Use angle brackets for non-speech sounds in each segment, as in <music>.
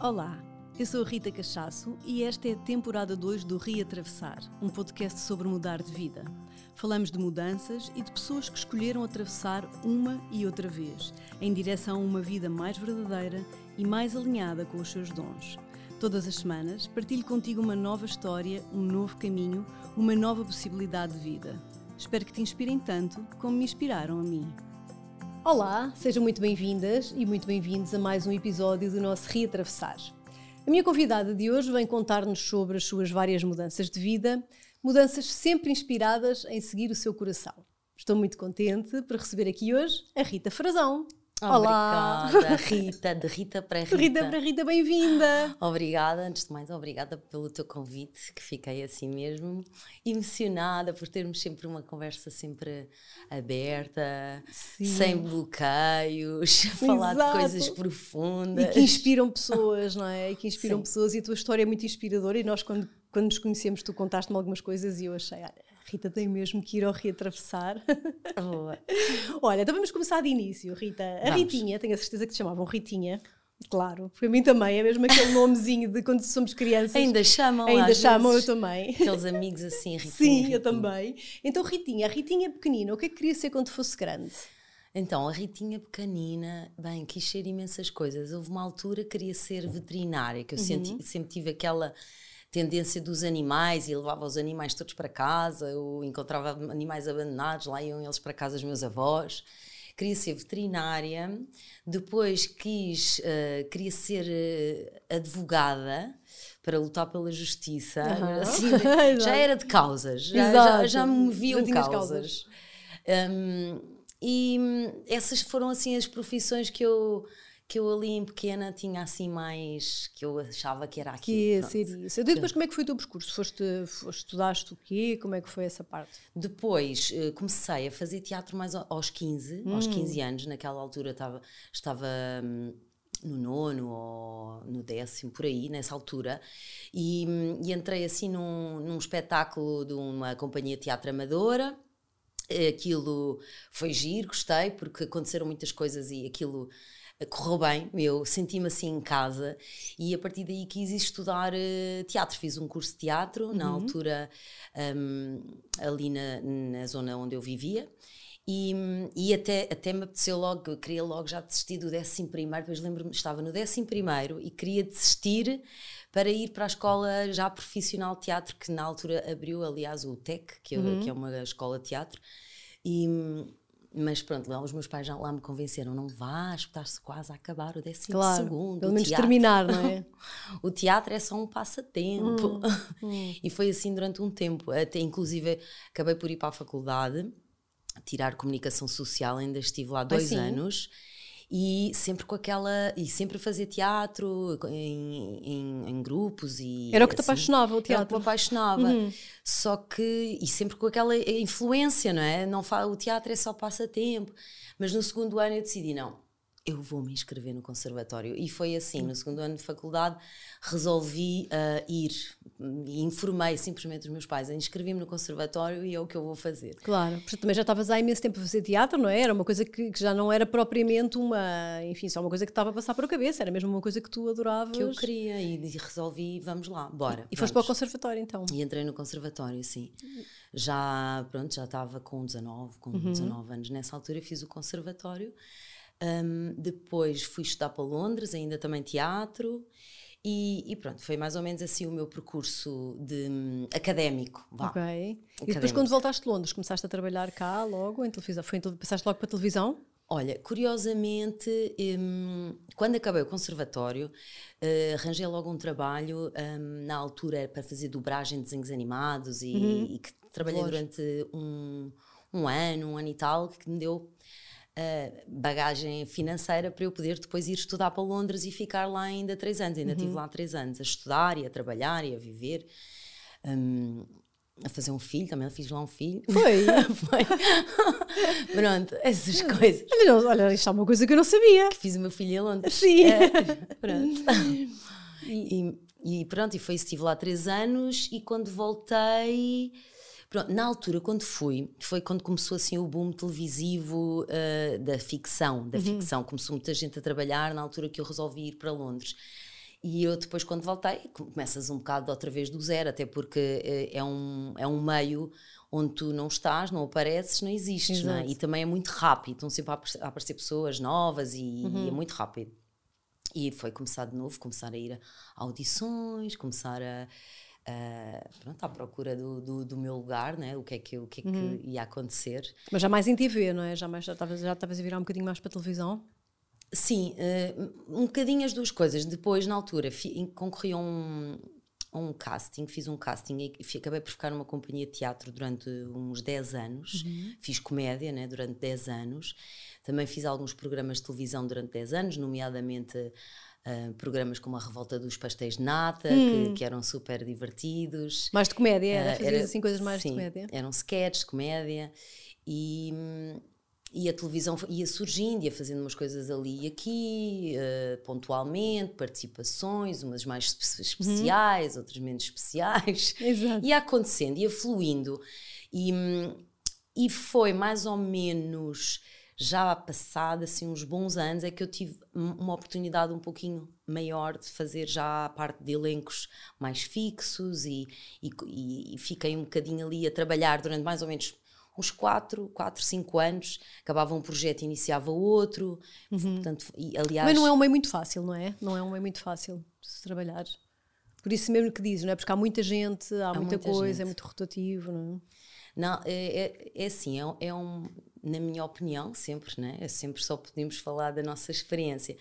Olá, eu sou a Rita Cachaço e esta é a temporada 2 do Reatravessar, um podcast sobre mudar de vida. Falamos de mudanças e de pessoas que escolheram atravessar uma e outra vez, em direção a uma vida mais verdadeira e mais alinhada com os seus dons. Todas as semanas partilho contigo uma nova história, um novo caminho, uma nova possibilidade de vida. Espero que te inspirem tanto como me inspiraram a mim. Olá, sejam muito bem-vindas e muito bem-vindos a mais um episódio do nosso Reatravessar. A minha convidada de hoje vem contar-nos sobre as suas várias mudanças de vida, mudanças sempre inspiradas em seguir o seu coração. Estou muito contente por receber aqui hoje a Rita Frazão. Olá! Obrigada, <laughs> Rita, de Rita para Rita. Rita para Rita, bem-vinda! Obrigada, antes de mais, obrigada pelo teu convite, que fiquei assim mesmo emocionada por termos sempre uma conversa sempre aberta, Sim. sem bloqueios, <laughs> falar de coisas profundas. E que inspiram pessoas, não é? E que inspiram Sim. pessoas e a tua história é muito inspiradora e nós quando, quando nos conhecemos tu contaste-me algumas coisas e eu achei, olha, Rita tem mesmo que ir ao reatravessar. Boa. <laughs> Olha, então vamos começar de início, Rita. A vamos. Ritinha, tenho a certeza que te chamavam Ritinha. Claro, para mim também é mesmo aquele nomezinho de quando somos crianças. Ainda chamam, Ainda chamam, eu também. Aqueles amigos assim, Ritinha. Sim, Ritinha. eu também. Então, Ritinha, a Ritinha pequenina, o que é que queria ser quando fosse grande? Então, a Ritinha pequenina, bem, quis ser imensas coisas. Houve uma altura que queria ser veterinária, que eu uhum. senti, sempre tive aquela tendência dos animais e levava os animais todos para casa, eu encontrava animais abandonados, lá iam eles para casa dos meus avós. Queria ser veterinária, depois quis, uh, queria ser uh, advogada para lutar pela justiça. Uhum. Assim, <laughs> já era de causas, já, já, já, me moviam causas. causas. Um, e hum, essas foram assim as profissões que eu que eu ali em pequena tinha assim mais que eu achava que era aquilo. Que ia ser isso. depois como é que foi o teu percurso? Foste, foste, estudaste o quê? Como é que foi essa parte? Depois uh, comecei a fazer teatro mais aos 15, hum. aos 15 anos, naquela altura estava, estava hum, no nono ou no décimo, por aí, nessa altura, e, hum, e entrei assim num, num espetáculo de uma companhia de teatro amadora, aquilo foi giro, gostei, porque aconteceram muitas coisas e aquilo correu bem, eu senti-me assim em casa e a partir daí quis estudar uh, teatro. Fiz um curso de teatro, uhum. na altura um, ali na, na zona onde eu vivia. E, e, até, até me apeteceu logo, eu queria logo já desistir do décimo primeiro, depois lembro-me, estava no décimo primeiro e queria desistir para ir para a escola já profissional de teatro, que na altura abriu, aliás, o TEC, que, é, uhum. que é uma escola de teatro, e, mas pronto, lá os meus pais já lá me convenceram, não vás, estás quase a acabar o décimo claro, segundo. Pelo menos teatro. terminar, não é? <laughs> o teatro é só um passatempo. Hum, hum. <laughs> E foi assim durante um tempo. Até inclusive acabei por ir para a faculdade, tirar comunicação social, ainda estive lá dois ah, anos e sempre com aquela e sempre fazer teatro em, em, em, grupos e era o que te assim, apaixonava o teatro era o que me apaixonava. Uhum. só que e sempre com aquela influência não é? Não o teatro é só passatempo. Mas no segundo ano eu decidi não eu vou me inscrever no conservatório. E foi assim, no segundo ano de faculdade, resolvi uh, ir e informei simplesmente os meus pais. Inscrevi-me no conservatório e é o que eu vou fazer. Claro, porque também já estavas há imenso tempo a fazer teatro, não é? Era uma coisa que, que, já não era propriamente uma, enfim, só uma coisa que estava a passar por a cabeça, era mesmo uma coisa que tu adoravas. Que eu queria e resolvi, vamos lá, bora. E, e foste para o conservatório então? E entrei no conservatório, sim. Já, pronto, já estava com 19, com uhum. 19 anos nessa altura, fiz o conservatório. Um, depois fui estudar para Londres, ainda também teatro. E, e, pronto, foi mais ou menos assim o meu percurso de um, académico. Vá. Ok. Académico. E depois, quando voltaste de Londres, começaste a trabalhar cá logo em televisão? Foi, passaste logo para a televisão? Olha, curiosamente, um, quando acabei o conservatório, uh, arranjei logo um trabalho, um, na altura para fazer dobragem de desenhos animados e, uhum. e que trabalhei durante um, um ano, um ano e tal, que me deu bagagem financeira para eu poder depois ir estudar para Londres e ficar lá ainda três anos. Ainda uhum. estive lá três anos a estudar e a trabalhar e a viver. Um, a fazer um filho, também fiz lá um filho. Foi? <laughs> Foi. Pronto, essas coisas. Olha, olha, isto é uma coisa que eu não sabia. Que fiz o meu filho em Londres. Sim. É, <laughs> pronto. E, e, pronto, e foi isso, estive lá três anos e quando voltei Pronto, na altura, quando fui, foi quando começou assim o boom televisivo uh, da ficção, da uhum. ficção. Começou muita gente a trabalhar na altura que eu resolvi ir para Londres. E eu depois, quando voltei, começas um bocado outra vez do zero, até porque eh, é um, é um meio onde tu não estás, não apareces, não existes, não é? E também é muito rápido, estão sempre a aparecer, a aparecer pessoas novas e, uhum. e, é muito rápido. E foi começar de novo, começar a ir a audições, começar a, a pronto, à procura do, do, do, meu lugar, né? o que é, que, o que, é uhum. que ia acontecer. Mas já mais em TV, não é? Já mais já estavas já a virar um bocadinho mais para a televisão? Sim, uh, um bocadinho as duas coisas. Depois, na altura, concorri a um, a um casting, fiz um casting e acabei por ficar numa companhia de teatro durante uns 10 anos. Uhum. Fiz comédia né, durante 10 anos. Também fiz alguns programas de televisão durante 10 anos, nomeadamente uh, programas como A Revolta dos Pastéis de Nata, que, que, eram super divertidos. Mais de comédia, era? Uh, Fazias assim coisas mais sim, de comédia? Eram sketches, comédia. E. Hum, e a televisão ia surgindo, ia fazendo umas coisas ali e aqui, uh, pontualmente, participações, umas mais especiais, uhum. outras menos especiais. Exato. Ia acontecendo, ia fluindo. E, e foi mais ou menos já passado assim uns bons anos é que eu tive uma oportunidade um pouquinho maior de fazer já a parte de elencos mais fixos e, e, e fiquei um bocadinho ali a trabalhar durante mais ou menos uns 4, 4, 5 anos, acabava um projeto e iniciava outro. Uhum. Portanto, e, aliás, Mas não é um meio muito fácil, não é? Não é um meio muito fácil de se trabalhar. Por isso mesmo que dizes, não é? Porque há muita gente, há, há muita, muita, coisa, é gente. é muito rotativo, não é? Não, é, é, é assim, é, é, um, na minha opinião, sempre, né? É sempre só podemos falar da nossa experiência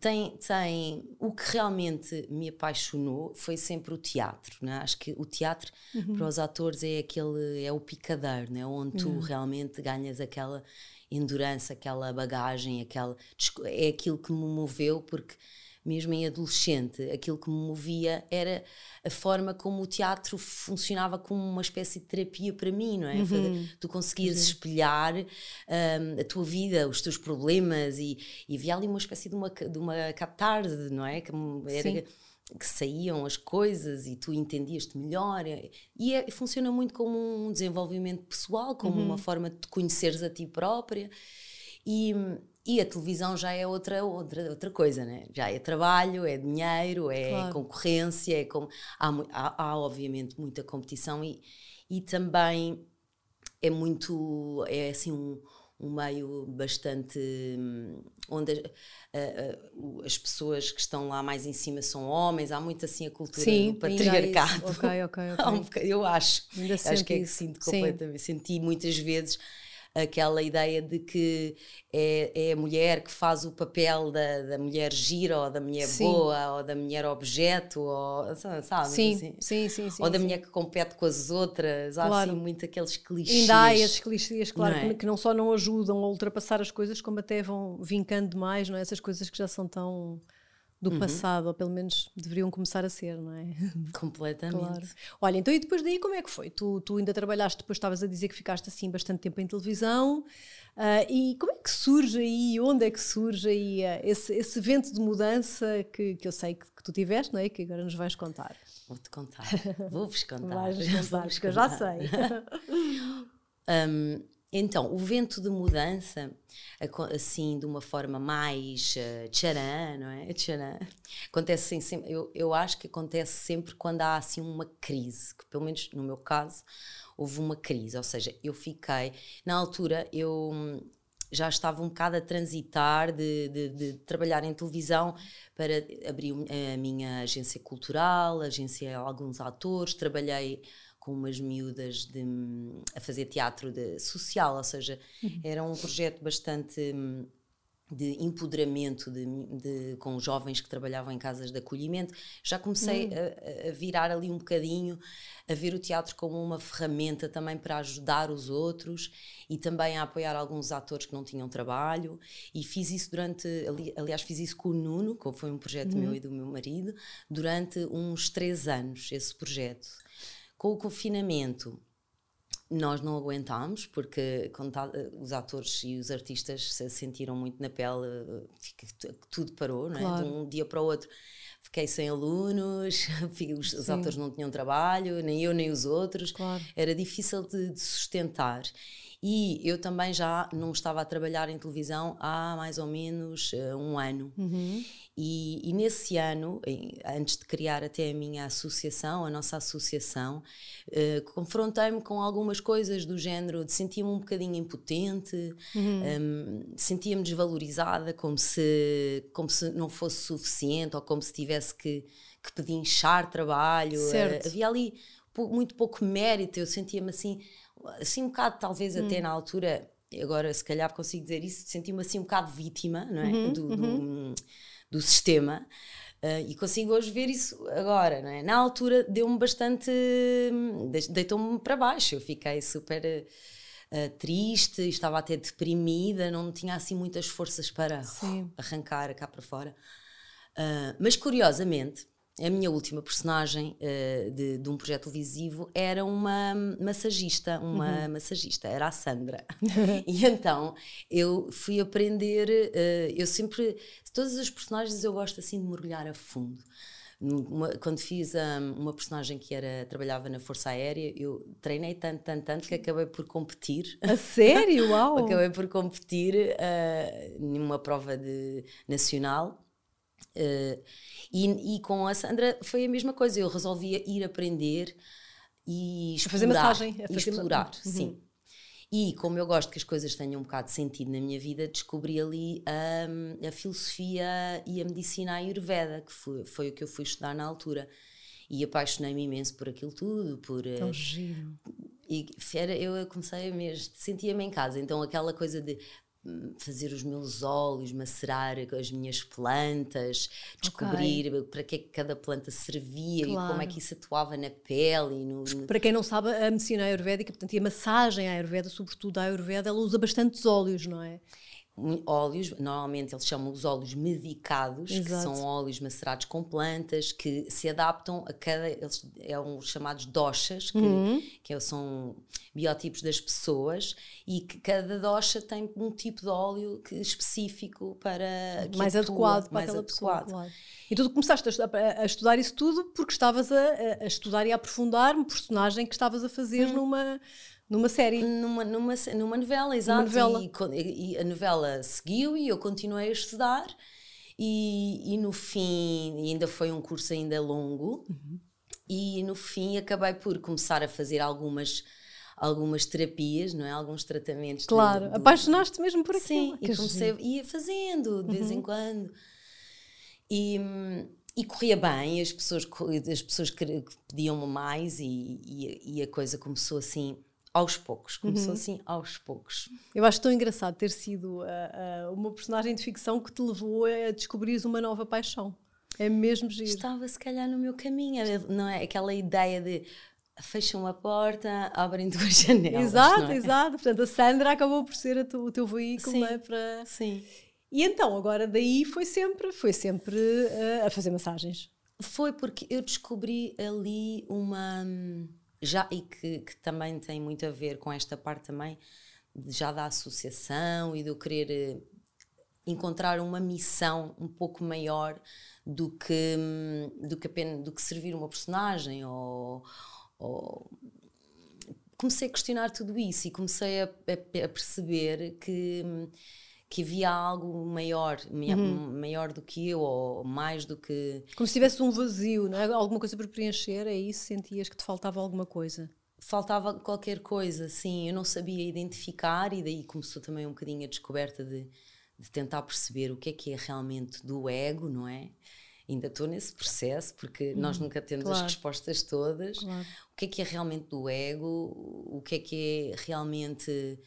tem, tem o que realmente me apaixonou foi sempre o teatro né? acho que o teatro uhum. para os atores é aquele é o picadeiro né? onde tu uhum. realmente ganhas aquela endurance aquela bagagem aquela é aquilo que me moveu porque mesmo em adolescente, aquilo que me movia era a forma como o teatro funcionava como uma espécie de terapia para mim, não é? Uhum. Tu conseguias uhum. espelhar um, a tua vida, os teus problemas e, e havia ali uma espécie de uma, de uma catarse, não é? Que era, que saíam as coisas e tu entendias-te melhor e é, funciona muito como um desenvolvimento pessoal como uhum. uma forma de te conheceres a ti própria e, e a televisão já é outra, outra, outra coisa, né? Já é trabalho, é dinheiro, é claro. concorrência, é como, há, há, há, obviamente muita competição e, e também é muito, é assim um, um meio bastante hum, onde uh, uh, as pessoas que estão lá mais em cima são homens, há muito assim a cultura Sim, do patriarcado. Ok, ok, ok. <laughs> eu acho, ainda acho que é que sinto completamente, Sim. senti muitas vezes aquela ideia de que é, é a mulher que faz o papel da, da mulher gira ou da mulher sim. boa ou da mulher objeto ou sabe sim, assim? sim, sim, sim, ou da mulher que compete com as outras há claro. assim muito aqueles clichês ainda há esses clichês claro não é? que, que, não só não ajudam a ultrapassar as coisas como até vão vincando demais não é? essas coisas que já são tão do uhum. passado, ou pelo menos deveriam começar a ser, não é? <laughs> Completamente. Claro. Olha, então e depois daí como é que foi? Tu, tu ainda trabalhaste, depois estavas a dizer que ficaste assim bastante tempo em televisão, uh, e como é que surge aí, onde é que surge aí uh, esse, esse vento de mudança que, que eu sei que, que, tu tiveste, não é? Que agora nos vais contar. Vou-te contar, vou-vos <laughs> contar. Vais contar, porque eu já sei. <laughs> um, então, o vento de mudança, assim, de uma forma mais uh, tcharam, não é? Tcharam. Acontece assim, sempre, eu, eu acho que acontece sempre quando há assim uma crise, que pelo menos no meu caso houve uma crise, ou seja, eu fiquei, na altura eu hum, já estava um bocado a transitar de, de, de trabalhar em televisão para abrir a minha agência cultural, agenciei alguns atores, trabalhei com umas miúdas de, a fazer teatro de, social, ou seja, era um projeto bastante hum, de empoderamento de, de, com jovens que trabalhavam em casas de acolhimento. Já comecei uhum. a, a, virar ali um bocadinho, a ver o teatro como uma ferramenta também para ajudar os outros e também a apoiar alguns atores que não tinham trabalho. E fiz isso durante, ali, aliás, fiz isso com o Nuno, que foi um projeto uhum. meu e do meu marido, durante uns três anos, esse projeto. Com o confinamento, nós não aguentámos, porque tá, os atores e os artistas se sentiram muito na pele, tudo parou, não é? Claro. de um dia para o outro. Fiquei sem alunos, <laughs> os, os atores não tinham trabalho, nem eu nem os outros. Claro. Era difícil de, de sustentar. E eu também já não estava a trabalhar em televisão há mais ou menos uh, um ano. Uhum. E, e, nesse ano, antes de criar até a minha associação, a nossa associação, uh, confrontei-me com algumas coisas do género de sentia-me um bocadinho impotente, uhum. um, sentia-me desvalorizada, como se, como se não fosse suficiente ou como se tivesse que, que pedinchar trabalho. Uh, havia ali muito pouco mérito, eu sentia-me assim assim um bocado, talvez hum. até na altura, agora se calhar consigo dizer isso, senti-me assim um bocado vítima não é? Uhum, do, uhum. do, do, sistema. Uh, e consigo hoje ver isso agora, não é? Na altura deu-me bastante. deitou-me para baixo. Eu fiquei super uh, triste, estava até deprimida, não tinha assim muitas forças para Sim. arrancar cá para fora. Uh, mas curiosamente, a minha última personagem uh, de, de, um projeto televisivo era uma massagista, uma uhum. massagista, era a Sandra. <laughs> e então eu fui aprender, uh, eu sempre, todas as personagens eu gosto assim de mergulhar a fundo. Uma, quando fiz um, uma personagem que era trabalhava na Força Aérea, eu treinei tanto, tanto, tanto que acabei por competir. A sério? <laughs> Uau! acabei por competir uh, numa prova de, nacional. Uh, e, e, com a Sandra foi a mesma coisa. Eu resolvia ir aprender e explorar. A fazer massagem. A fazer explorar, uhum. sim. E como eu gosto que as coisas tenham um bocado de sentido na minha vida, descobri ali um, a filosofia e a medicina ayurveda, que foi, foi o que eu fui estudar na altura. E apaixonei-me imenso por aquilo tudo, por... Tão uh, giro. E era, eu comecei mesmo, sentia-me em casa. Então aquela coisa de fazer os meus óleos, macerar as minhas plantas, descobrir okay. para que é que cada planta servia claro. e como é que isso atuava na pele. No, no... Para quem não sabe, a medicina ayurvédica, portanto, e a massagem ayurveda, sobretudo a ayurveda, ela usa bastantes óleos, não é? Óleos, normalmente eles chamam os óleos medicados, Exato. que são óleos macerados com plantas que se adaptam a cada. Eles é um chamados doshas, que, uhum. que são biotipos das pessoas, e que cada dosha tem um tipo de óleo específico para. mais atua, adequado para mais aquela adequado. pessoa. Claro. E tu começaste a, a, estudar isso tudo porque estavas a, a, estudar e a aprofundar um personagem que estavas a fazer uhum. numa numa série. Numa, numa, numa novela, exato. Novela. E, e, a novela seguiu e eu continuei a estudar. E, e no fim, ainda foi um curso ainda longo, uhum. e no fim acabei por começar a fazer algumas algumas terapias, não é? Alguns tratamentos. Claro, apaixonaste mesmo por aquilo. Sim, e comecei, ia fazendo de vez uhum. em quando. E, e corria bem, as pessoas, as pessoas pediam-me mais e, e, e, a coisa começou assim aos poucos, começou uhum. assim aos poucos. Eu acho tão engraçado ter sido uh, uh, uma personagem de ficção que te levou a descobrir uma nova paixão. É mesmo giro. Estava se calhar no meu caminho, não é? Aquela ideia de fecham a porta, abrem <laughs> duas janelas. Exato, é? exato. Portanto, a Sandra acabou por ser tu, o teu veículo sim, é? para. Sim. E então, agora daí foi sempre, foi sempre uh, a fazer massagens. Foi porque eu descobri ali uma já e que, que, também tem muito a ver com esta parte também já da associação e eu querer eh, encontrar uma missão um pouco maior do que do que apenas do que servir uma personagem ou, ou comecei a questionar tudo isso e comecei a, a, a perceber que que havia algo maior, uhum. maior do que eu, ou mais do que. Como se tivesse um vazio, não é? Alguma coisa para preencher, é isso? Sentias que te faltava alguma coisa? Faltava qualquer coisa, sim. Eu não sabia identificar, e daí começou também um bocadinho a descoberta de, de tentar perceber o que é que é realmente do ego, não é? Ainda estou nesse processo, porque hum, nós nunca temos claro. as respostas todas. Claro. O que é que é realmente do ego? O que é que é realmente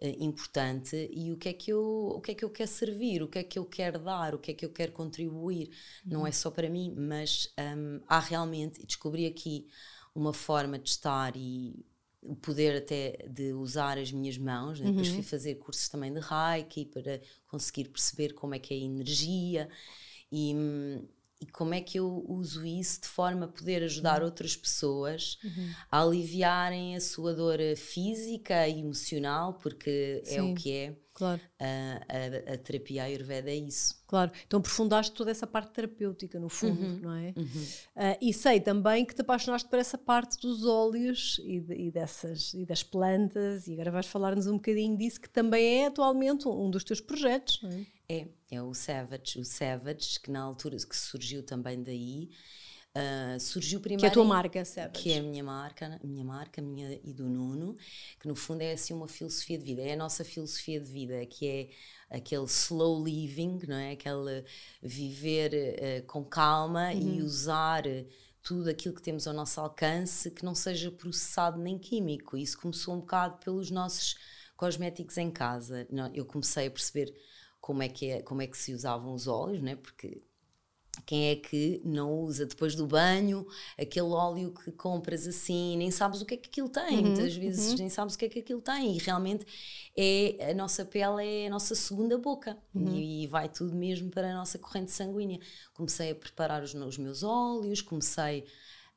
importante e o que é que eu o que é que eu quero servir o que é que eu quero dar o que é que eu quero contribuir uhum. não é só para mim mas um, há realmente descobri aqui uma forma de estar e o poder até de usar as minhas mãos, né? uhum. depois fui fazer cursos também de Reiki para conseguir perceber como é que é a energia e, hum, e como é que eu uso isso de forma a poder ajudar uhum. outras pessoas uhum. a aliviarem a sua dor física e emocional, porque Sim. é o que é. Claro. A, a, a terapia Ayurveda é isso. Claro. Então aprofundaste toda essa parte terapêutica, no fundo, Uhum. não é? Uhum. Uh, e sei também que te apaixonaste por essa parte dos óleos e, de- e dessas, e das plantas, e agora vais falar-nos um bocadinho disso, que também é atualmente um, dos teus projetos, não é? É, é o Savage. O Savage, que na altura que surgiu também daí, ah, surgiu primeiro. Que é a tua marca, Savage. Que é a minha marca, a minha marca, a minha e do Nuno, que no fundo é assim uma filosofia de vida, é a nossa filosofia de vida, que é aquele slow living, não é? Aquele viver eh, com calma e usar tudo aquilo que temos ao nosso alcance que não seja processado nem químico. Isso começou um bocado pelos nossos cosméticos em casa. Eu comecei a perceber como é que, é, como é que se usavam os óleos, né? porque quem é que não usa depois do banho aquele óleo que compras assim, nem sabes o que é que aquilo tem, muitas vezes nem sabes o que é que aquilo tem, e realmente é a nossa pele é a nossa segunda boca e, vai tudo mesmo para a nossa corrente sanguínea. Comecei a preparar os, os meus óleos, comecei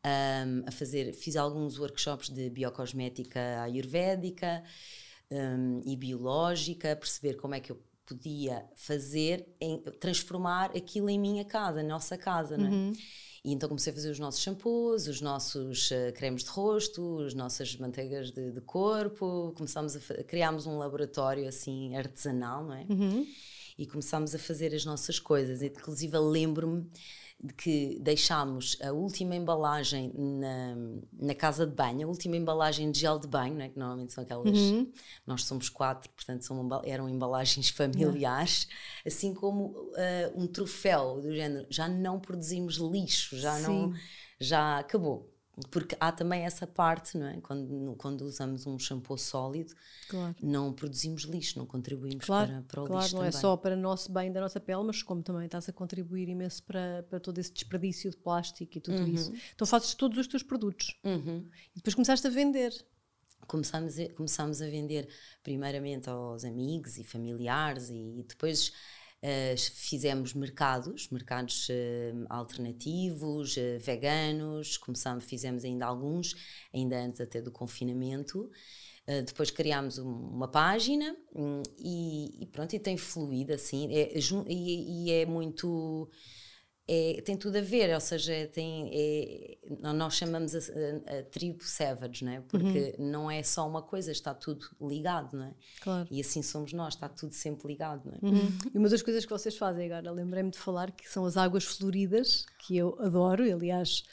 hum, a fazer, fiz alguns workshops de biocosmética ayurvédica hum, e biológica, perceber como é que eu podia fazer, em, transformar aquilo em minha casa, nossa casa, não é? E então comecei a fazer os nossos shampoos, os nossos eh, cremes de rosto, as nossas manteigas de, de corpo, começámos a criámos um laboratório assim artesanal, não é? E começámos a fazer as nossas coisas. Inclusive lembro-me de que deixámos a última embalagem na, na casa de banho, a última embalagem de gel de banho, não é? que normalmente são aquelas. Nós somos quatro, portanto são, eram embalagens familiares, assim como ah, um troféu do género. Já não produzimos lixo, já não. Já acabou. Porque há também essa parte, não é? Quando, quando usamos um shampoo sólido, Claro. não produzimos lixo, não contribuímos Claro, para, para o claro lixo não é também. só para o nosso bem da nossa pele, mas como também estás a contribuir imenso para, para todo esse desperdício de plástico e tudo isso. Então fazes todos os teus produtos Uhum. e depois começaste a vender. Começámos a, começámos a vender primeiramente aos amigos e familiares e depois eh, fizemos mercados, mercados eh, alternativos, eh, veganos, começámos, fizemos ainda alguns, ainda antes até do confinamento. Eh, depois criámos um- uma página hum, e, e pronto, e tem fluído assim, é, jun- e, e é muito é- tem tudo a ver, ou seja, tem, é- nós chamamos a, a- a tribo savage, não é? porque não é só uma coisa, está tudo ligado, não é? Claro. E assim somos nós, está tudo sempre ligado, não é? E uma das coisas que vocês fazem agora, lembrei-me de falar que são as águas floridas, que eu adoro, e, aliás,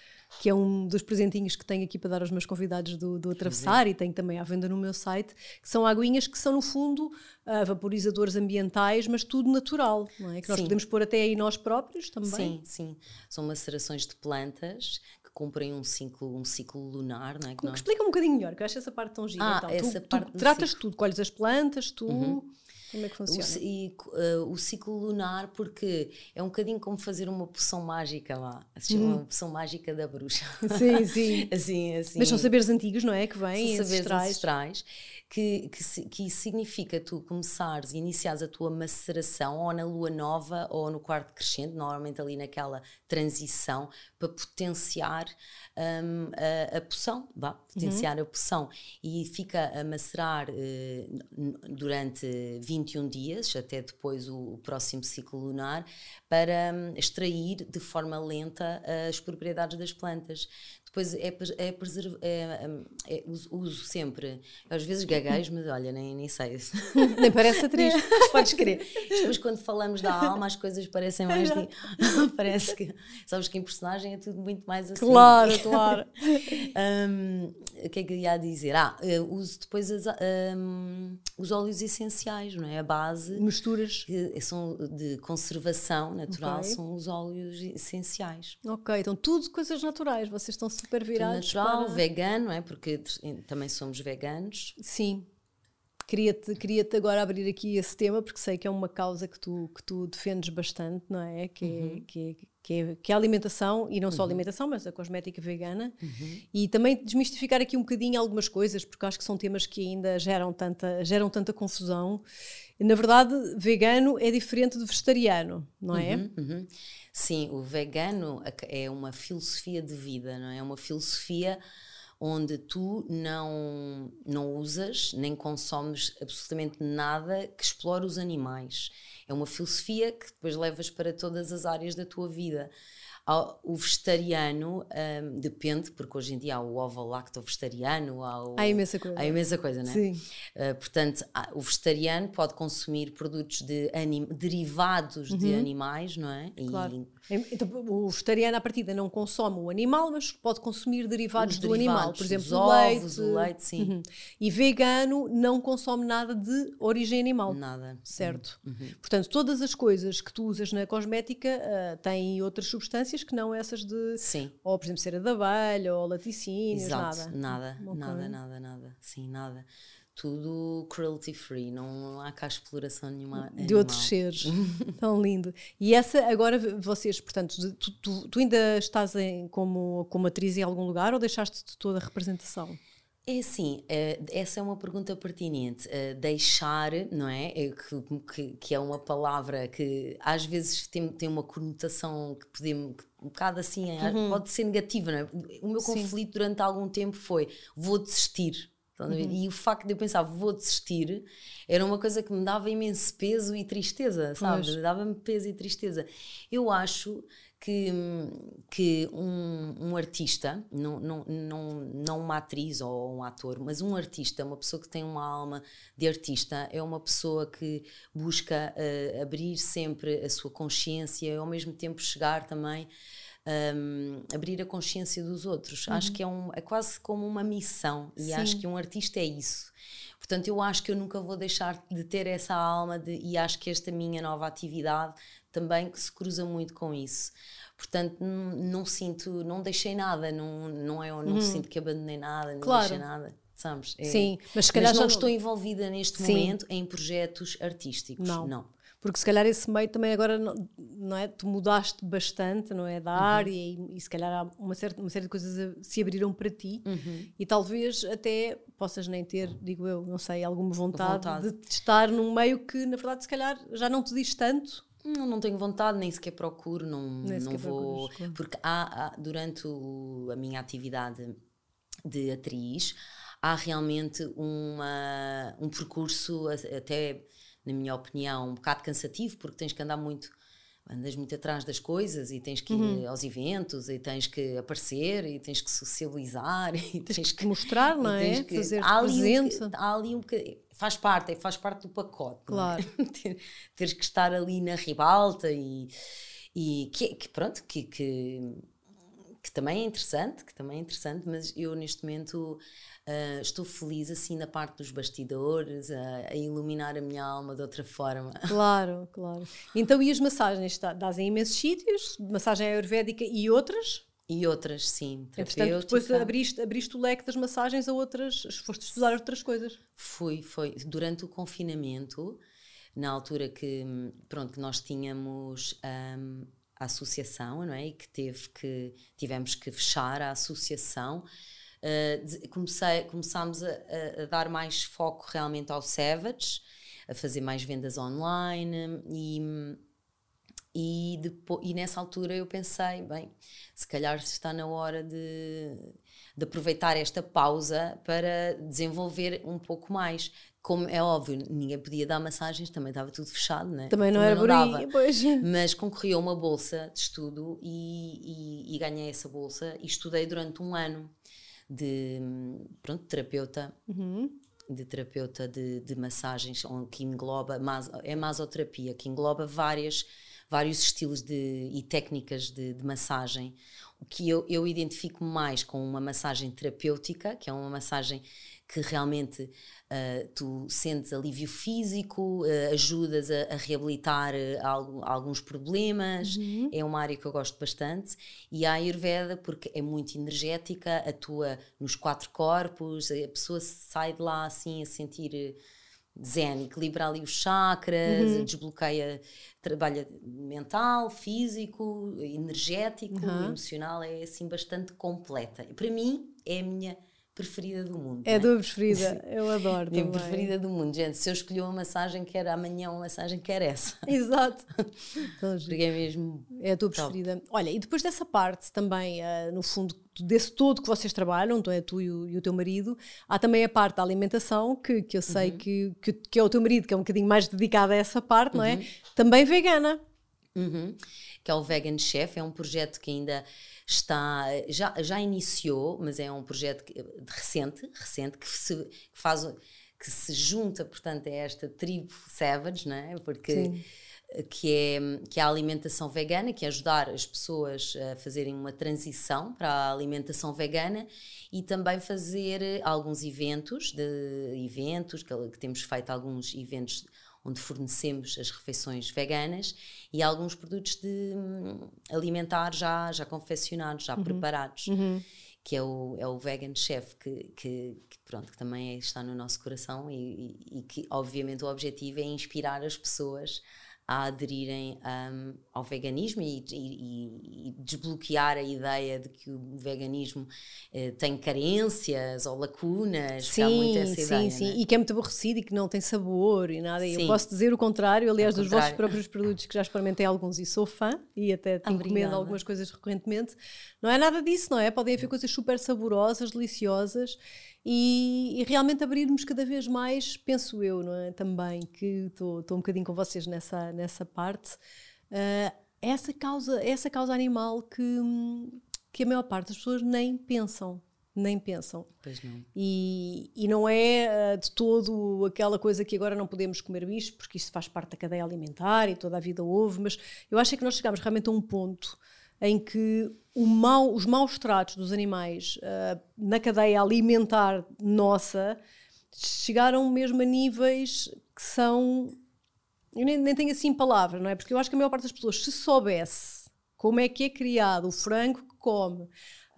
que é um dos presentinhos que tenho aqui para dar aos meus convidados do, do Atravessar e tenho também à venda no meu site, que são aguinhas que são, no fundo, ah, vaporizadores ambientais, mas tudo natural, não é? Que nós Sim. podemos pôr até aí nós próprios também. Sim, sim. São macerações de plantas que cumprem um ciclo, um ciclo lunar, não é? Que nós- Explica um bocadinho melhor, que eu acho essa parte tão gira. Ah, então. essa tu, tu parte do tratas ciclo. tudo, colhes as plantas, tu. Como é que O, funciona? ci- e, eh, o ciclo lunar, porque é um bocadinho como fazer uma poção mágica lá. Se chama uma poção mágica da bruxa. Sim, <laughs> sim. assim, assim. Mas são saberes antigos, não é? Que vêm, São saberes ancestrais. ancestrais, que, que, que significa tu começares e iniciares a tua maceração ou na lua nova ou no quarto crescente, normalmente ali naquela transição, para potenciar hum, a, a poção, vá, potenciar a poção. E fica a macerar n- durante 21 dias, até depois o, o próximo ciclo lunar, para hum, extrair de forma lenta as propriedades das plantas. Depois é, é, é, hum, é- uso, uso sempre, às vezes gaguejo, mas olha, nem, nem sei. <laughs> Nem parece atriz. Podes crer. Depois, quando falamos da alma, as coisas parecem mais. Di... <laughs> Parece que. Sabes que em personagem é tudo muito mais assim. Claro, <laughs> claro. Hum, o que é que eu ia dizer? Ah, eu uso depois as, hum, os óleos essenciais, não é? A base Misturas. que são de conservação natural Ok. são os óleos essenciais. Ok, então tudo coisas naturais. Vocês estão super virados. natural, para... vegano, é? Porque também somos veganos. Sim. Queria-te queria agora abrir aqui esse tema, porque sei que é uma causa que tu, que tu defendes bastante, não é? Que, é, que, é, que, é, que é a alimentação, e não só a alimentação, mas a cosmética vegana. E também desmistificar aqui um bocadinho algumas coisas, porque acho que são temas que ainda geram tanta, geram tanta confusão. Na verdade, vegano é diferente de vegetariano, não é? Uhum. Sim, o vegano é uma filosofia de vida, não é? É uma filosofia onde tu não, não usas nem consomes absolutamente nada que explore os animais. É uma filosofia que depois levas para todas as áreas da tua vida. O vegetariano um, depende, porque hoje em dia há o ovo lacto vegetariano, há, o, há imensa coisa. Há imensa coisa, não é? Sim. Uh, portanto, o vegetariano pode consumir produtos de anim, derivados uhum. de animais, não é? Claro. E, então, o vegetariano, à partida, não consome o animal, mas pode consumir derivados do derivados, animal, por exemplo, os ovos, leite, o leite, sim. Uhum. E vegano não consome nada de origem animal. Nada. Certo. Uhum. Portanto, todas as coisas que tu usas na cosmética uh, têm outras substâncias que não essas de. Sim. Ou, por exemplo, cera de abelha ou laticínios, Exato. nada. Nada, okay. nada, nada, nada. Sim, nada tudo cruelty free, não há cá exploração nenhuma. De outros seres. <laughs> Tão lindo. E essa, agora vocês, portanto, tu, tu, tu ainda estás em, como, como atriz em algum lugar ou deixaste de toda a representação? É assim, uh, essa é uma pergunta pertinente. Uh, deixar, não é? que, que, que, é uma palavra que às vezes tem, tem uma conotação que podemos. um bocado assim, uhum. pode ser negativa, não é? O meu conflito Sim. durante algum tempo foi: vou desistir Uhum. E o facto de eu pensar, vou desistir, era uma coisa que me dava imenso peso e tristeza, sabe? Dava-me peso e tristeza. Eu acho que, que um, um, artista, não, não, não, não uma atriz ou um ator, mas um artista, uma pessoa que tem uma alma de artista, é uma pessoa que busca uh, abrir sempre a sua consciência e ao mesmo tempo chegar também um, abrir a consciência dos outros. Uhum. Acho que é, um, é quase como uma missão e Sim. acho que um artista é isso. Portanto, eu acho que eu nunca vou deixar de ter essa alma de, e acho que esta minha nova atividade também se cruza muito com isso. Portanto, não, não sinto, não deixei nada, não, não é, não uhum. sinto que abandonei nada, não claro. deixei nada sabes? É, Sim, mas se calhar mas não já estou envolvida neste Sim. momento em projetos artísticos. Não. não porque se calhar esse meio também agora não, não é tu mudaste bastante não é da uhum. área e, e, se calhar há uma certa uma série de coisas se abriram para ti uhum. e talvez até possas nem ter digo eu não sei alguma vontade, vontade, de estar num meio que na verdade se calhar já não te diz tanto não, não tenho vontade, nem sequer procuro, não, não vou. Procuras, Porque há, há durante o, a minha atividade de atriz, há realmente uma, um percurso até na minha opinião, um bocado cansativo, porque tens que andar muito, andas muito atrás das coisas e tens que ir uhum. aos eventos e tens que aparecer e tens que socializar <laughs> e tens, tens que, que, mostrar, não é? Que, Fazer há ali, um, há ali um bocadinho, faz parte, faz parte do pacote. É? Claro. <laughs> É? Teres que estar ali na ribalta e, e que, que pronto, que, que que também é interessante, que também é interessante, mas eu neste momento uh, estou feliz assim na parte dos bastidores, uh, a iluminar a minha alma de outra forma. <laughs> Claro, claro. Então e as massagens? Dás em imensos sítios, massagem ayurvédica e outras? E outras, sim. Portanto, depois abriste, abriste o leque das massagens a outras, foste estudar outras coisas? Fui, foi. Durante o confinamento, na altura que, pronto, nós tínhamos um, a associação, não é? E que teve que tivemos que fechar a associação. Uh, comecei, começámos a, a, dar mais foco realmente ao Savage, a fazer mais vendas online e e, depois, e nessa altura eu pensei, bem, se calhar está na hora de, de aproveitar esta pausa para desenvolver um pouco mais como é óbvio, ninguém podia dar massagens, também estava tudo fechado, né? Também não também era por aí, pois. Mas concorri a uma bolsa de estudo e, e, e, ganhei essa bolsa e estudei durante um ano de, pronto, terapeuta. Uhum. De terapeuta de, de massagens, que engloba, é masoterapia, que engloba várias, vários estilos de, e técnicas de, de massagem. O que eu, eu identifico mais com uma massagem terapêutica, que é uma massagem que realmente uh, tu sentes alívio físico, uh, ajudas a, a reabilitar uh, algo, alguns problemas. Uhum. É uma área que eu gosto bastante. E a Ayurveda, porque é muito energética, atua nos quatro corpos, a pessoa sai de lá assim a sentir zen, equilibra ali os chakras, uhum. desbloqueia, trabalha mental, físico, energético, uhum. emocional, é assim bastante completa. Para mim é a minha preferida do mundo. É a tua preferida, <laughs> eu adoro. Minha preferida do mundo, gente. Se eu escolhi uma massagem, quer amanhã uma massagem, quer essa. <laughs> Exato. <laughs> Porque é mesmo. É a tua preferida. Top. Olha, e depois dessa parte também, uh, no fundo, desse todo que vocês trabalham, então é tu e o, e o, teu marido, há também a parte da alimentação, que, que eu sei uhum. que, que, que, é o teu marido, que é um bocadinho mais dedicado a essa parte, não é? Uhum. Também vegana. Uhum. Que é o Vegan Chef, é um projeto que ainda está já, já iniciou, mas é um projeto recente, recente que se que faz que se junta, portanto, a esta tribo Savage, não é? Porque Sim. que é que é a alimentação vegana, que é ajudar as pessoas a fazerem uma transição para a alimentação vegana e também fazer alguns eventos de eventos que, que temos feito alguns eventos onde fornecemos as refeições veganas e alguns produtos de hum, alimentar já, já confeccionados, já uhum. preparados. Uhum. Que é o, é o Vegan Chef, que, que, que pronto, que também está no nosso coração e, e, e que, obviamente, o objetivo é inspirar as pessoas a aderirem um, ao veganismo e, e, e, desbloquear a ideia de que o veganismo eh, tem carências ou lacunas. Sim, há muito essa sim, ideia, sim. É? E que é muito aborrecido e que não tem sabor e nada. Sim. Eu posso dizer o contrário, aliás, dos vossos próprios produtos, que já experimentei alguns e sou fã e até tenho comido algumas coisas recorrentemente. Não é nada disso, não é? Podem haver coisas super saborosas, deliciosas e, e, realmente abrirmos cada vez mais, penso eu, não é? Também, que estou um bocadinho com vocês nessa, nessa parte, uh, essa, causa, essa causa animal que, que a maior parte das pessoas nem pensam. Nem pensam. Pois não. E, e não é uh, de todo aquela coisa que agora não podemos comer bicho, porque isso faz parte da cadeia alimentar e toda a vida houve, mas eu acho é que nós chegamos realmente a um ponto em que mau, os maus tratos dos animais uh, na cadeia alimentar nossa chegaram mesmo a níveis que são. Eu nem, nem tenho assim palavra, não é? Porque eu acho que a maior parte das pessoas, se soubesse como é que é criado o frango que come,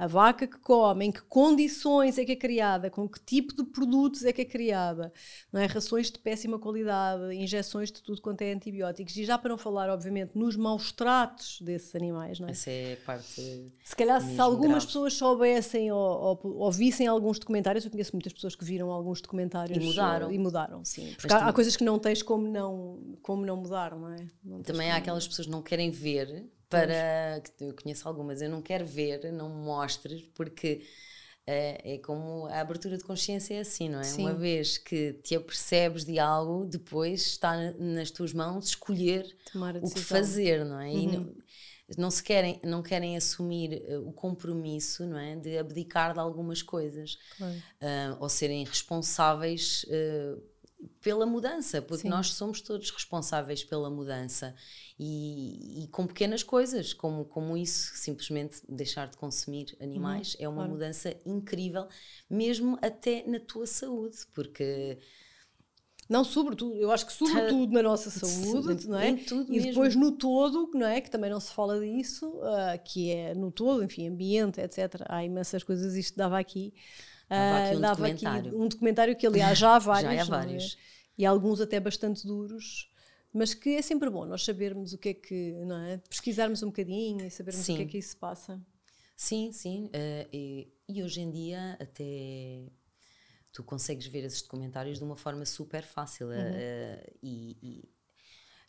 a vaca que come, em que condições é que é criada, com que tipo de produtos é que é criada, não é? Rações de péssima qualidade, injeções de tudo quanto é antibióticos, e já para não falar, obviamente, nos maus tratos desses animais, não é? Essa é a parte. Se calhar, se algumas grave. pessoas soubessem ou, ou, ou, vissem alguns documentários, eu conheço muitas pessoas que viram alguns documentários e mudaram. E mudaram, sim. Porque há, há, coisas que não tens como não, como não mudar, não é? Não também há aquelas pessoas que não querem ver para que eu conheço algumas, eu não quero ver, não me mostres, porque é, é como a abertura de consciência é assim, não é? Sim. Uma vez que te apercebes de algo, depois está nas tuas mãos escolher o que fazer, não é? Uhum. E não, não se querem, não querem assumir uh, o compromisso, não é, de abdicar de algumas coisas claro. uh, ou serem responsáveis uh, pela mudança, porque Sim. nós somos todos responsáveis pela mudança e, e, com pequenas coisas, como, como isso, simplesmente deixar de consumir animais, uhum, é uma claro. mudança incrível, mesmo até na tua saúde, porque. Não, sobretudo, eu acho que sobretudo na nossa saúde, não é? e depois no todo, não é? Que também não se fala disso, uh, que é no todo, enfim, ambiente, etc. Há imensas coisas, isto dava aqui Dava aqui um ah, dava documentário. Aqui um documentário que, aliás, <laughs> já há vários. já há é? vários. E alguns até bastante duros. Mas que é sempre bom nós sabermos o que é que, não é? Pesquisarmos um bocadinho e sabermos sim. o que é que isso passa. Sim, sim. Uh, e, e, hoje em dia até tu consegues ver esses documentários de uma forma super fácil. Uhum. Uh, e, e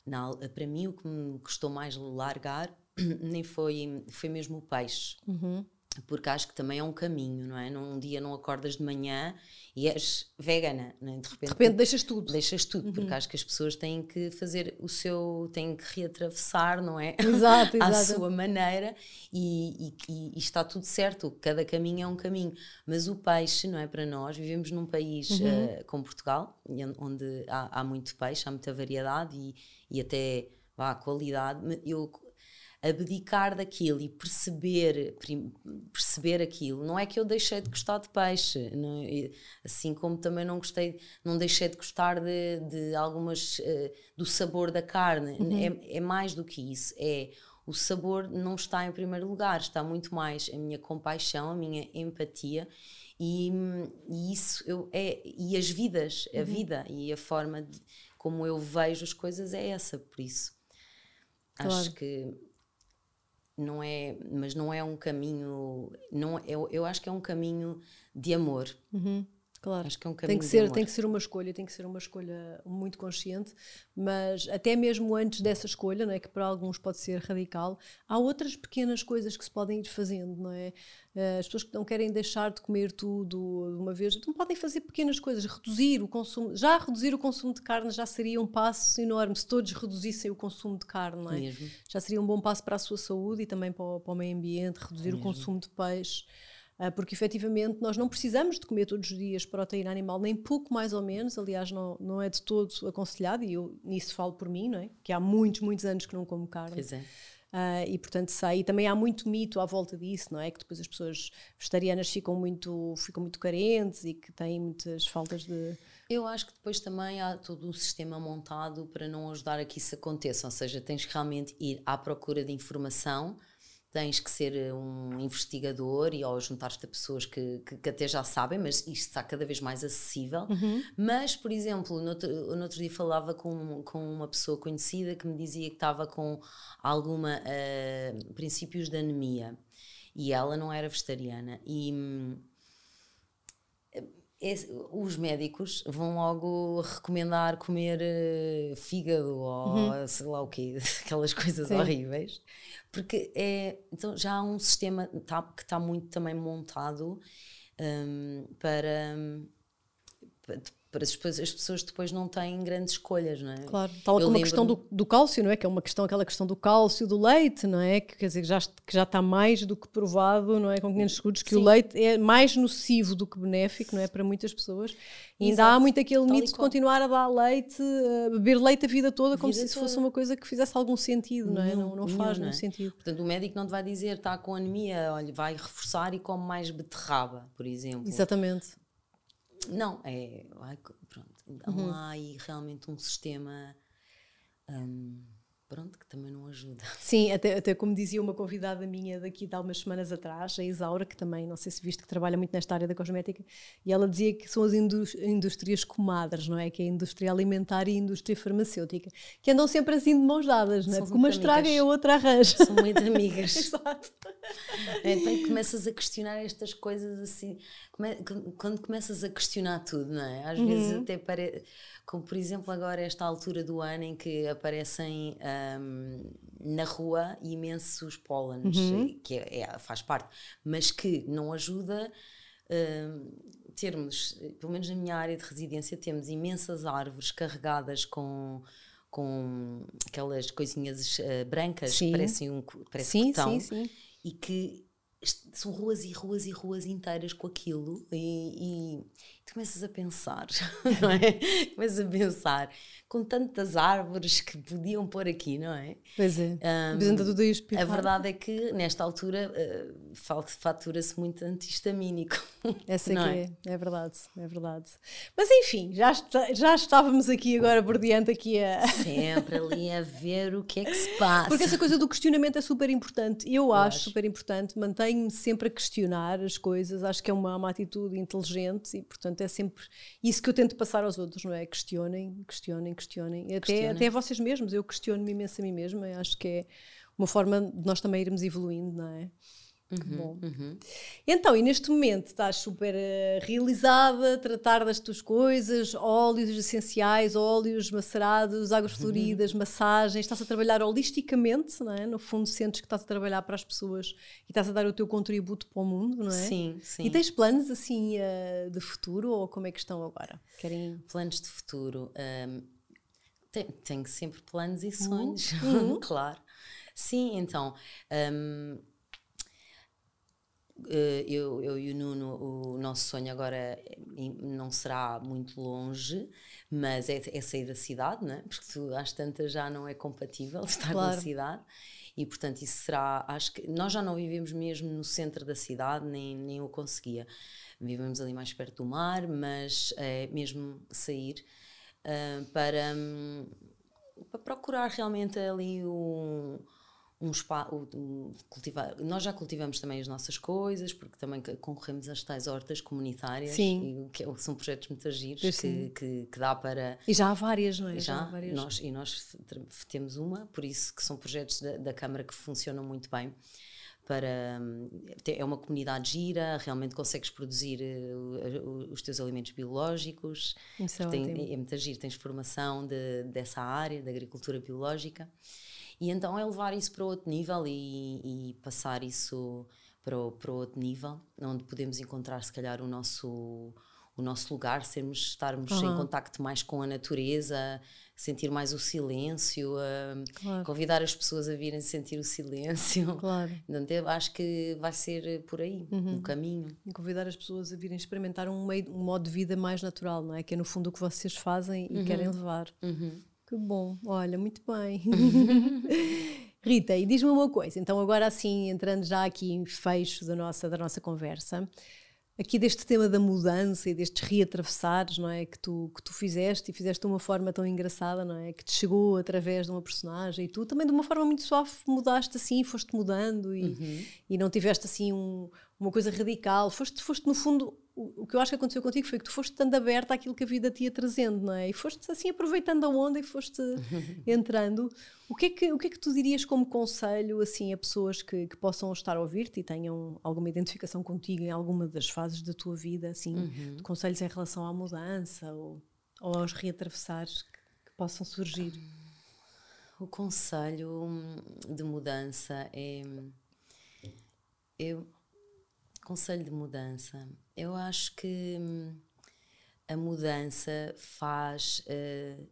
na, para mim o que me custou mais largar <clears throat> nem foi, foi mesmo o peixe. Uhum porque acho que também é um caminho, não é? Num dia não acordas de manhã e és vegana, é? de, repente, de repente deixas tudo. Deixas tudo, uhum. porque acho que as pessoas têm que fazer o seu, têm que reatravessar, não é? Exato, <laughs> exato. à sua maneira e, e, e, está tudo certo, cada caminho é um caminho. Mas o peixe, não é? Para nós, vivemos num país uhum. uh, como Portugal, onde há, há, muito peixe, há muita variedade e, e até vá, qualidade. Eu abdicar daquilo e perceber, perceber aquilo. Não é que eu deixei de gostar de peixe, não, é? assim como também não gostei, não deixei de gostar de, de algumas uh, do sabor da carne. Uhum. É, é mais do que isso. É o sabor não está em primeiro lugar, está muito mais a minha compaixão, a minha empatia e, e isso eu, é e as vidas, a uhum. vida e a forma de, como eu vejo as coisas é essa, por isso claro. acho que não é, mas não é um caminho, não, eu, eu acho que é um caminho de amor. Uhum. Claro. Acho que é um caminho tem que ser, tem que ser uma escolha, tem que ser uma escolha muito consciente, mas até mesmo antes dessa escolha, não é que para alguns pode ser radical, há outras pequenas coisas que se podem ir fazendo, não é? Eh, as pessoas que não querem deixar de comer tudo de uma vez, então podem fazer pequenas coisas, reduzir o consumo, já reduzir o consumo de carne já seria um passo enorme se todos reduzissem o consumo de carne, não é? Mesmo. Já seria um bom passo para a sua saúde e também para o, para o meio ambiente, reduzir o consumo de peixe. Ah, porque efetivamente nós não precisamos de comer todos os dias proteína animal, nem pouco mais ou menos, aliás, não, não é de todo aconselhado, e eu nisso falo por mim, não é? que há muitos, muitos anos que não como carne. Pois é. Uh, e portanto sei, e também há muito mito à volta disso, não é? Que depois as pessoas vegetarianas ficam muito, ficam muito carentes e que têm muitas faltas de. Eu acho que depois também há todo um sistema montado para não ajudar a que isso aconteça, ou seja, tens que realmente ir à procura de informação tens que ser eh, um investigador e ou juntar-te a pessoas que, que, que, até já sabem, mas isto está cada vez mais acessível. Uhum. Mas, por exemplo, no outro, no outro dia falava com, com uma pessoa conhecida que me dizia que estava com alguma uh, princípios de anemia e ela não era vegetariana e hum, os médicos vão logo recomendar comer uh, fígado ou uhum. sei lá o quê, <laughs> aquelas coisas Sim. horríveis, porque é, então já há um sistema tá, que está muito também montado um, para, para para as, as pessoas depois não têm grandes escolhas, não é? Claro, tal como a questão do, do, cálcio, não é? Que é uma questão, aquela questão do cálcio do leite, não é? Que quer dizer, já, que já está mais do que provado, não é? Com 500 escudos, que Sim. o leite é mais nocivo do que benéfico, não é? Para muitas pessoas. E ainda há muito aquele tal mito de continuar a dar leite, a beber leite a vida toda, como vida se isso fosse uma coisa que fizesse algum sentido, não é? Não, não, não faz nenhum, não é? sentido. Portanto, o médico não te vai dizer, está com anemia, olha, vai reforçar e come mais beterraba, por exemplo. Exatamente. Não, é. Pronto. Então uhum. há aí realmente um sistema. Um, pronto, que também não ajuda. <laughs> Sim, até, até como dizia uma convidada minha daqui de há umas semanas atrás, a Isaura, que também, não sei se viste, que trabalha muito nesta área da cosmética, e ela dizia que são as indústrias comadres, não é? Que é a indústria alimentar e a indústria farmacêutica, que andam sempre assim de mãos dadas, não é? Porque uma estraga e a outra arranja. São muito amigas. <laughs> Exato. Então começas a questionar estas coisas assim, quando começas a questionar tudo, não é? Às uhum. vezes até parece como por exemplo agora esta altura do ano em que aparecem um, na rua imensos pólenes, uhum. que é, é, faz parte, mas que não ajuda um, termos, pelo menos na minha área de residência, temos imensas árvores carregadas com com aquelas coisinhas uh, brancas sim. que parecem um parece sim, sim, sim. e que são ruas e ruas e ruas inteiras com aquilo e tu começas a pensar, <laughs> não é? começas a pensar com tantas árvores que podiam pôr aqui, não é? Pois é. Um, tudo a verdade é que nesta altura uh, fatura-se muito antihistamínico. Essa não é? é, é verdade, é verdade. Mas enfim, já, está, já estávamos aqui agora por diante aqui a... <laughs> Sempre ali a ver o que é que se passa. Porque essa coisa do questionamento é super importante. Eu, Eu acho, acho, super importante, mantenho-me sempre a questionar as coisas, acho que é uma, uma atitude inteligente e portanto é sempre isso que eu tento passar aos outros, não é? Questionem, questionem, questionem. Até, questionem. até vocês mesmos, eu questiono-me imenso a mim mesma, acho que é uma forma de nós também irmos evoluindo, não é? Uhum, bom. Uhum. Então, e neste momento estás super uh, realizada, tratar das tuas coisas, óleos essenciais, óleos macerados, águas uhum. floridas, massagens, estás a trabalhar holisticamente, não é? No fundo, sentes que estás a trabalhar para as pessoas e estás a dar o teu contributo para o mundo, não é? Sim, sim. E tens planos assim uh, de futuro ou como é que estão agora? Querem... Planos de futuro. Um, tenho, tenho, sempre planos e uhum. sonhos, <laughs> uhum. claro. Sim, então. Um, eh, eu, eu e o Nuno, o nosso sonho agora não será muito longe, mas é, é sair da cidade, não é? porque tu, às tantas já não é compatível <laughs> estar claro. na cidade. E portanto, isso será. Acho que nós já não vivemos mesmo no centro da cidade, nem, nem o conseguia. Vivemos ali mais perto do mar, mas é mesmo sair uh, para, um, para procurar realmente ali um um spa, um, cultivar. Nós já cultivamos também as nossas coisas, porque também concorremos às tais hortas comunitárias, sim. E, que é são projetos muito giros que, que, que, dá para. E já há várias, não é? Já, já há várias. Nós, e nós temos uma, por isso que são projetos da, da Câmara que funcionam muito bem para é uma comunidade gira, realmente consegues produzir uh, os teus alimentos biológicos. Isso é, tem, é muito giro, tens formação de, dessa área, da agricultura biológica. E então é levar isso para outro nível e, e passar isso para, para outro nível, onde podemos encontrar, se calhar, o nosso, o nosso lugar, sermos, estarmos uhum. em contacto mais com a natureza, sentir mais o silêncio, claro. convidar as pessoas a virem sentir o silêncio. Claro. <laughs> Então, eu acho que vai ser por aí, uhum. o caminho. E convidar as pessoas a virem experimentar um, meio, um modo de vida mais natural, não é? Que é no fundo o que vocês fazem e uhum. querem levar. Uhum. Que bom, olha, muito bem. <laughs> Rita, e diz-me uma coisa, então agora assim, entrando já aqui em fecho da nossa, da nossa conversa, aqui deste tema da mudança e destes reatravessares, não é, que tu, que tu fizeste e fizeste de uma forma tão engraçada, não é, que te chegou através de uma personagem e tu também de uma forma muito suave mudaste assim, foste mudando e, uhum. e não tiveste assim um, uma coisa radical, foste, foste no fundo o, que eu acho que aconteceu contigo foi que tu foste estando aberta àquilo que a vida te ia trazendo, não é? E foste assim aproveitando a onda e foste <laughs> entrando. O que, é que, o que é que tu dirias como conselho assim a pessoas que, que possam estar a ouvir-te e tenham alguma identificação contigo em alguma das fases da tua vida, assim, uhum. de conselhos em relação à mudança ou, ou aos reatravessares que, que possam surgir? O conselho de mudança é. Eu, conselho de mudança. Eu acho que hum, a mudança faz uh,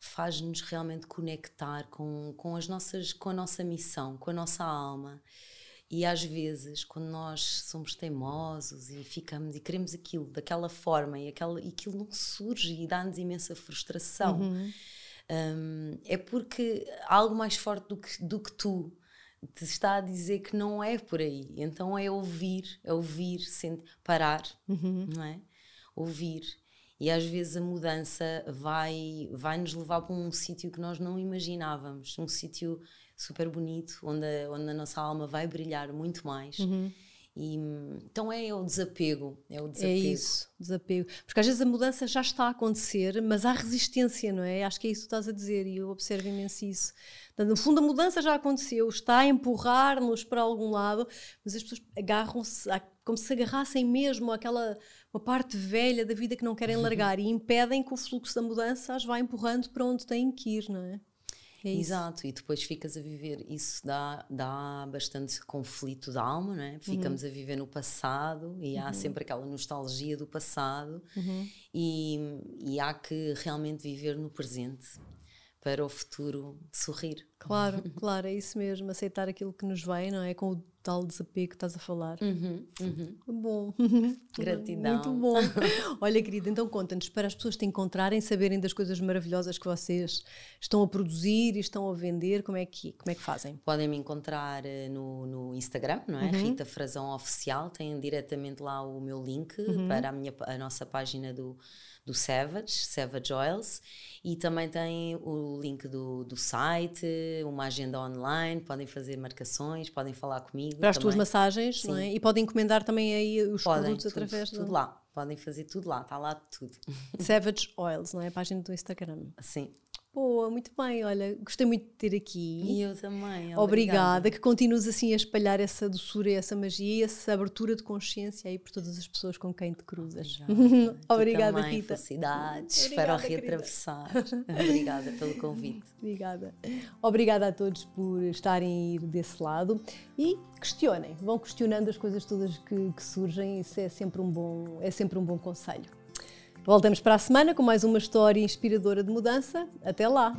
faz-nos realmente conectar com, com as nossas com a nossa missão, com a nossa alma. E às vezes, quando nós somos teimosos e ficamos e queremos aquilo daquela forma e, aquela, e aquilo não surge e dá-nos imensa frustração, uhum. um, é porque há algo mais forte do que, do que tu te está a dizer que não é por aí. Então é ouvir, é ouvir, sentir, parar, uhum. não é? Ouvir. E às vezes a mudança vai, vai nos levar para um sítio que nós não imaginávamos, um sítio super bonito, onde a, onde a nossa alma vai brilhar muito mais. Uhum. E, então é o desapego, é o É desapego. isso, desapego. Porque às vezes a mudança já está a acontecer, mas há resistência, não é? Acho que é isso que estás a dizer e eu observo imenso isso. Portanto, no fundo, a mudança já aconteceu, está a empurrar-nos para algum lado, mas as pessoas agarram-se, como se agarrassem mesmo àquela uma parte velha da vida que não querem largar e impedem que o fluxo da mudança as vá empurrando para onde têm que ir, não é? É Exato, e depois ficas a viver, isso dá, dá bastante conflito da alma, não é? Ficamos uhum. a viver no passado e há uhum. sempre aquela nostalgia do passado uhum. e, e há que realmente viver no presente para o futuro sorrir. Claro, <laughs> claro, é isso mesmo, aceitar aquilo que nos vem, não é? Com o tal desapego que estás a falar. Uhum, uhum. Bom. <laughs> Gratidão. Muito bom. <laughs> Olha, querida, então conta-nos, para as pessoas te encontrarem, saberem das coisas maravilhosas que vocês estão a produzir e estão a vender, como é que, como é que fazem? Podem me encontrar eh, no, no Instagram, não é? Uhum. Rita Frazão Oficial, têm diretamente lá o meu link uhum. para a, minha, a nossa página do do Savage, Savage Oils, e também tem o link do, do site, uma agenda online, podem fazer marcações, podem falar comigo. Para as também. tuas massagens, Sim. não é? E podem encomendar também aí os podem, produtos tudo, através tudo do... lá, podem fazer tudo lá, está lá tudo. Savage Oils, não é? A página do Instagram. Sim. Boa, muito bem, olha, gostei muito de ter aqui. E eu também. Obrigada. obrigada. que continues assim a espalhar essa doçura, essa magia, essa abertura de consciência aí por todas as pessoas com quem te cruzas. Obrigada, <laughs> obrigada também, Rita. Felicidades para o reatravessar. <laughs> obrigada pelo convite. Obrigada. Obrigada a todos por estarem a ir desse lado e questionem, vão questionando as coisas todas que, que surgem, isso é sempre um bom, é sempre um bom conselho. Voltamos para a semana com mais uma história inspiradora de mudança. Até lá!